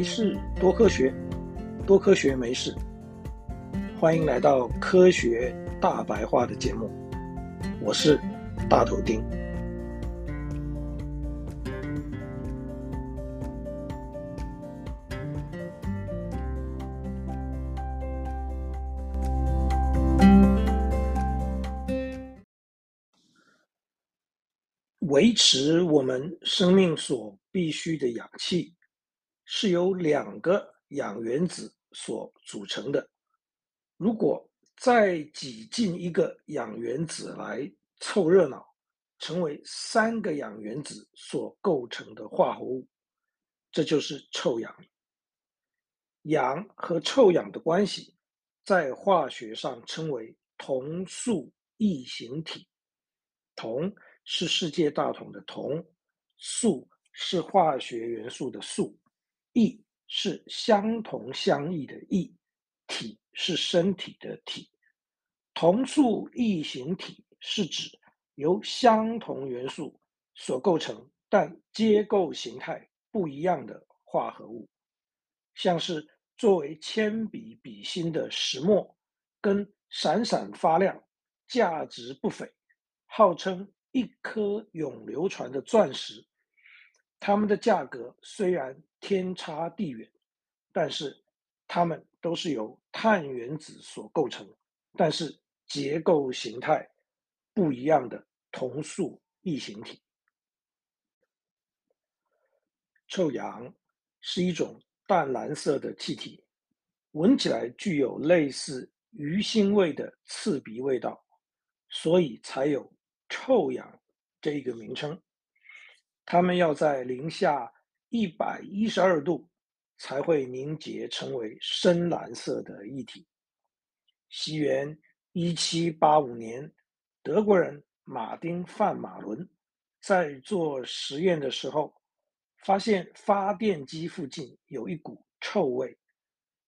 没事，多科学，多科学没事。欢迎来到科学大白话的节目，我是大头丁。维持我们生命所必需的氧气，是由两个氧原子所组成的。如果再挤进一个氧原子来凑热闹，成为三个氧原子所构成的化合物，这就是臭氧。氧和臭氧的关系，在化学上称为同素异形体。铜是世界大同的铜，素是化学元素的素。异是相同相异的异，体是身体的体。同素异形体是指由相同元素所构成，但结构形态不一样的化合物。像是作为铅笔笔芯的石墨，跟闪闪发亮、价值不菲、号称一颗永流传的钻石。它们的价格虽然天差地远，但是它们都是由碳原子所构成，但是结构形态不一样的同素异形体。臭氧是一种淡蓝色的气体，闻起来具有类似鱼腥味的刺鼻味道，所以才有臭氧这一个名称。它们要在零下一百一十二度才会凝结成为深蓝色的液体。西元一七八五年，德国人马丁·范马伦在做实验的时候，发现发电机附近有一股臭味，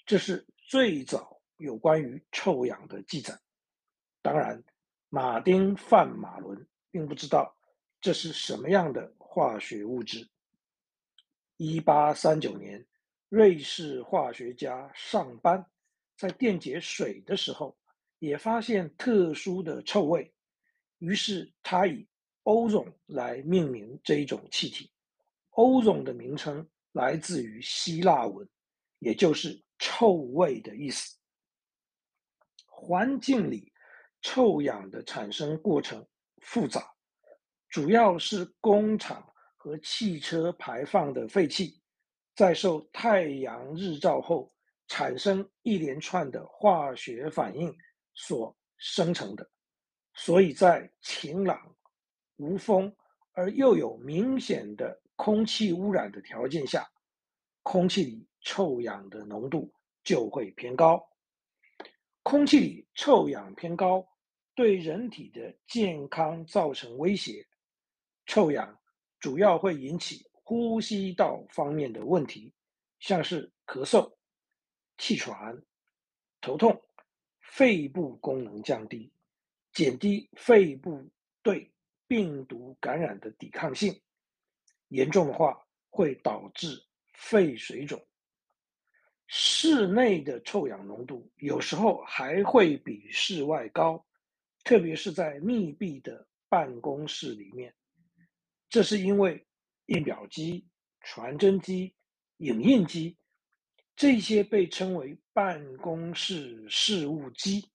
这是最早有关于臭氧的记载。当然，马丁·范马伦并不知道这是什么样的。化学物质。一八三九年，瑞士化学家尚班在电解水的时候，也发现特殊的臭味，于是他以欧绒来命名这一种气体。欧绒的名称来自于希腊文，也就是臭味的意思。环境里臭氧的产生过程复杂。主要是工厂和汽车排放的废气，在受太阳日照后产生一连串的化学反应所生成的。所以在晴朗、无风而又有明显的空气污染的条件下，空气里臭氧的浓度就会偏高。空气里臭氧偏高，对人体的健康造成威胁。臭氧主要会引起呼吸道方面的问题，像是咳嗽、气喘、头痛、肺部功能降低、减低肺部对病毒感染的抵抗性，严重的话会导致肺水肿。室内的臭氧浓度有时候还会比室外高，特别是在密闭的办公室里面。这是因为印表机、传真机、影印机这些被称为办公室事务机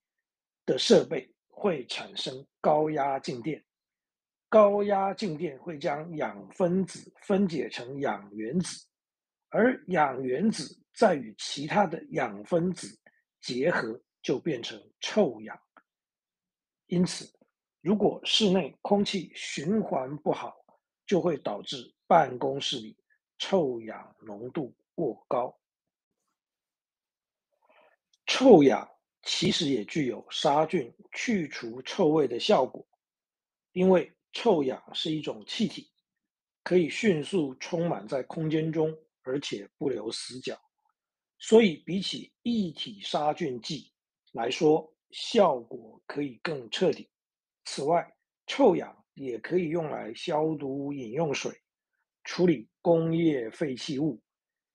的设备会产生高压静电，高压静电会将氧分子分解成氧原子，而氧原子再与其他的氧分子结合，就变成臭氧。因此，如果室内空气循环不好，就会导致办公室里臭氧浓度过高。臭氧其实也具有杀菌、去除臭味的效果，因为臭氧是一种气体，可以迅速充满在空间中，而且不留死角，所以比起液体杀菌剂来说，效果可以更彻底。此外，臭氧也可以用来消毒饮用水、处理工业废弃物，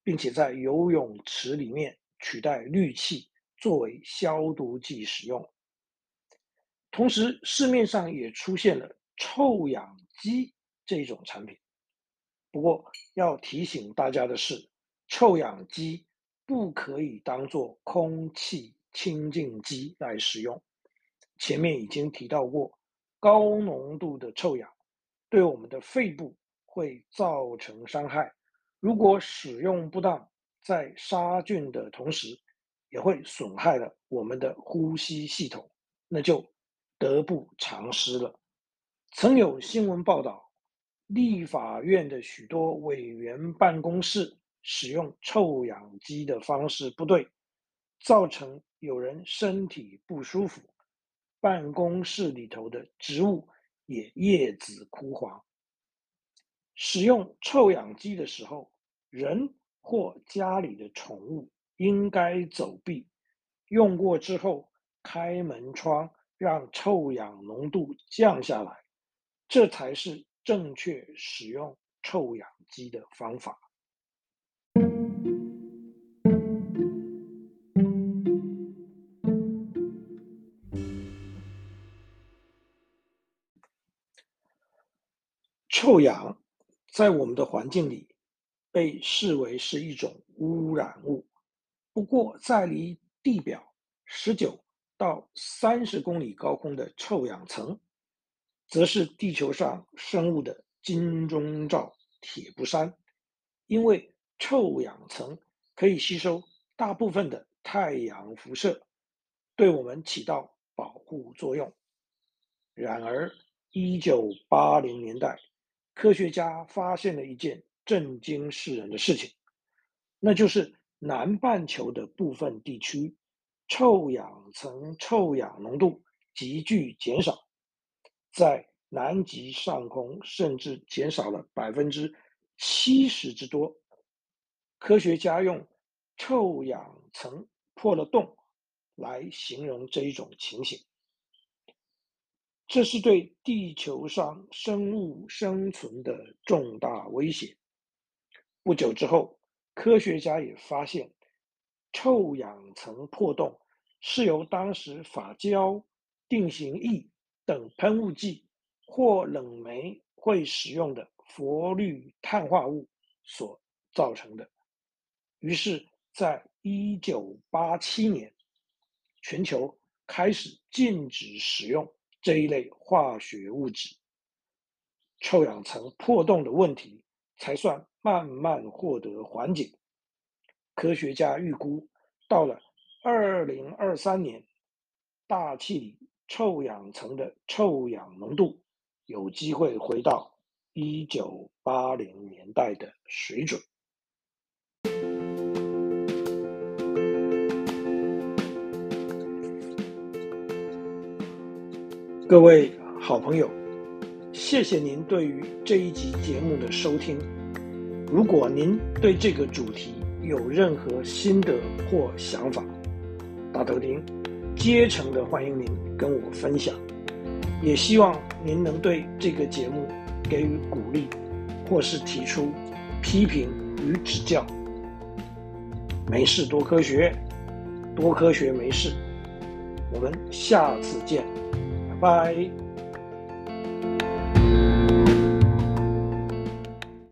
并且在游泳池里面取代氯气作为消毒剂使用。同时，市面上也出现了臭氧机这种产品。不过，要提醒大家的是，臭氧机不可以当做空气清净机来使用。前面已经提到过，高浓度的臭氧对我们的肺部会造成伤害。如果使用不当，在杀菌的同时，也会损害了我们的呼吸系统，那就得不偿失了。曾有新闻报道，立法院的许多委员办公室使用臭氧机的方式不对，造成有人身体不舒服，办公室里头的植物也叶子枯黄。使用臭氧机的时候，人或家里的宠物应该走避，用过之后开门窗，让臭氧浓度降下来，这才是正确使用臭氧机的方法。臭氧在我们的环境里被视为是一种污染物，不过在离地表十九到三十公里高空的臭氧层，则是地球上生物的金钟罩铁布衫，因为臭氧层可以吸收大部分的太阳辐射，对我们起到保护作用。然而，一九八零年代，科学家发现了一件震惊世人的事情，那就是南半球的部分地区，臭氧层臭氧浓度急剧减少。在南极上空，甚至减少了百分之七十之多。科学家用“臭氧层破了洞”来形容这一种情形。这是对地球上生物生存的重大威胁。不久之后，科学家也发现，臭氧层破洞是由当时发胶、定型液。等喷雾剂或冷媒会使用的氟氯碳化物所造成的。于是，在一九八七年，全球开始禁止使用这一类化学物质，臭氧层破洞的问题才算慢慢获得缓解。科学家预估，到了二零二三年，大气里。臭氧层的臭氧浓度有机会回到一九八零年代的水准。各位好朋友，谢谢您对于这一集节目的收听。如果您对这个主题有任何心得或想法，大头丁竭诚的欢迎您跟我分享，也希望您能对这个节目给予鼓励，或是提出批评与指教。没事多科学，多科学没事，我们下次见，拜。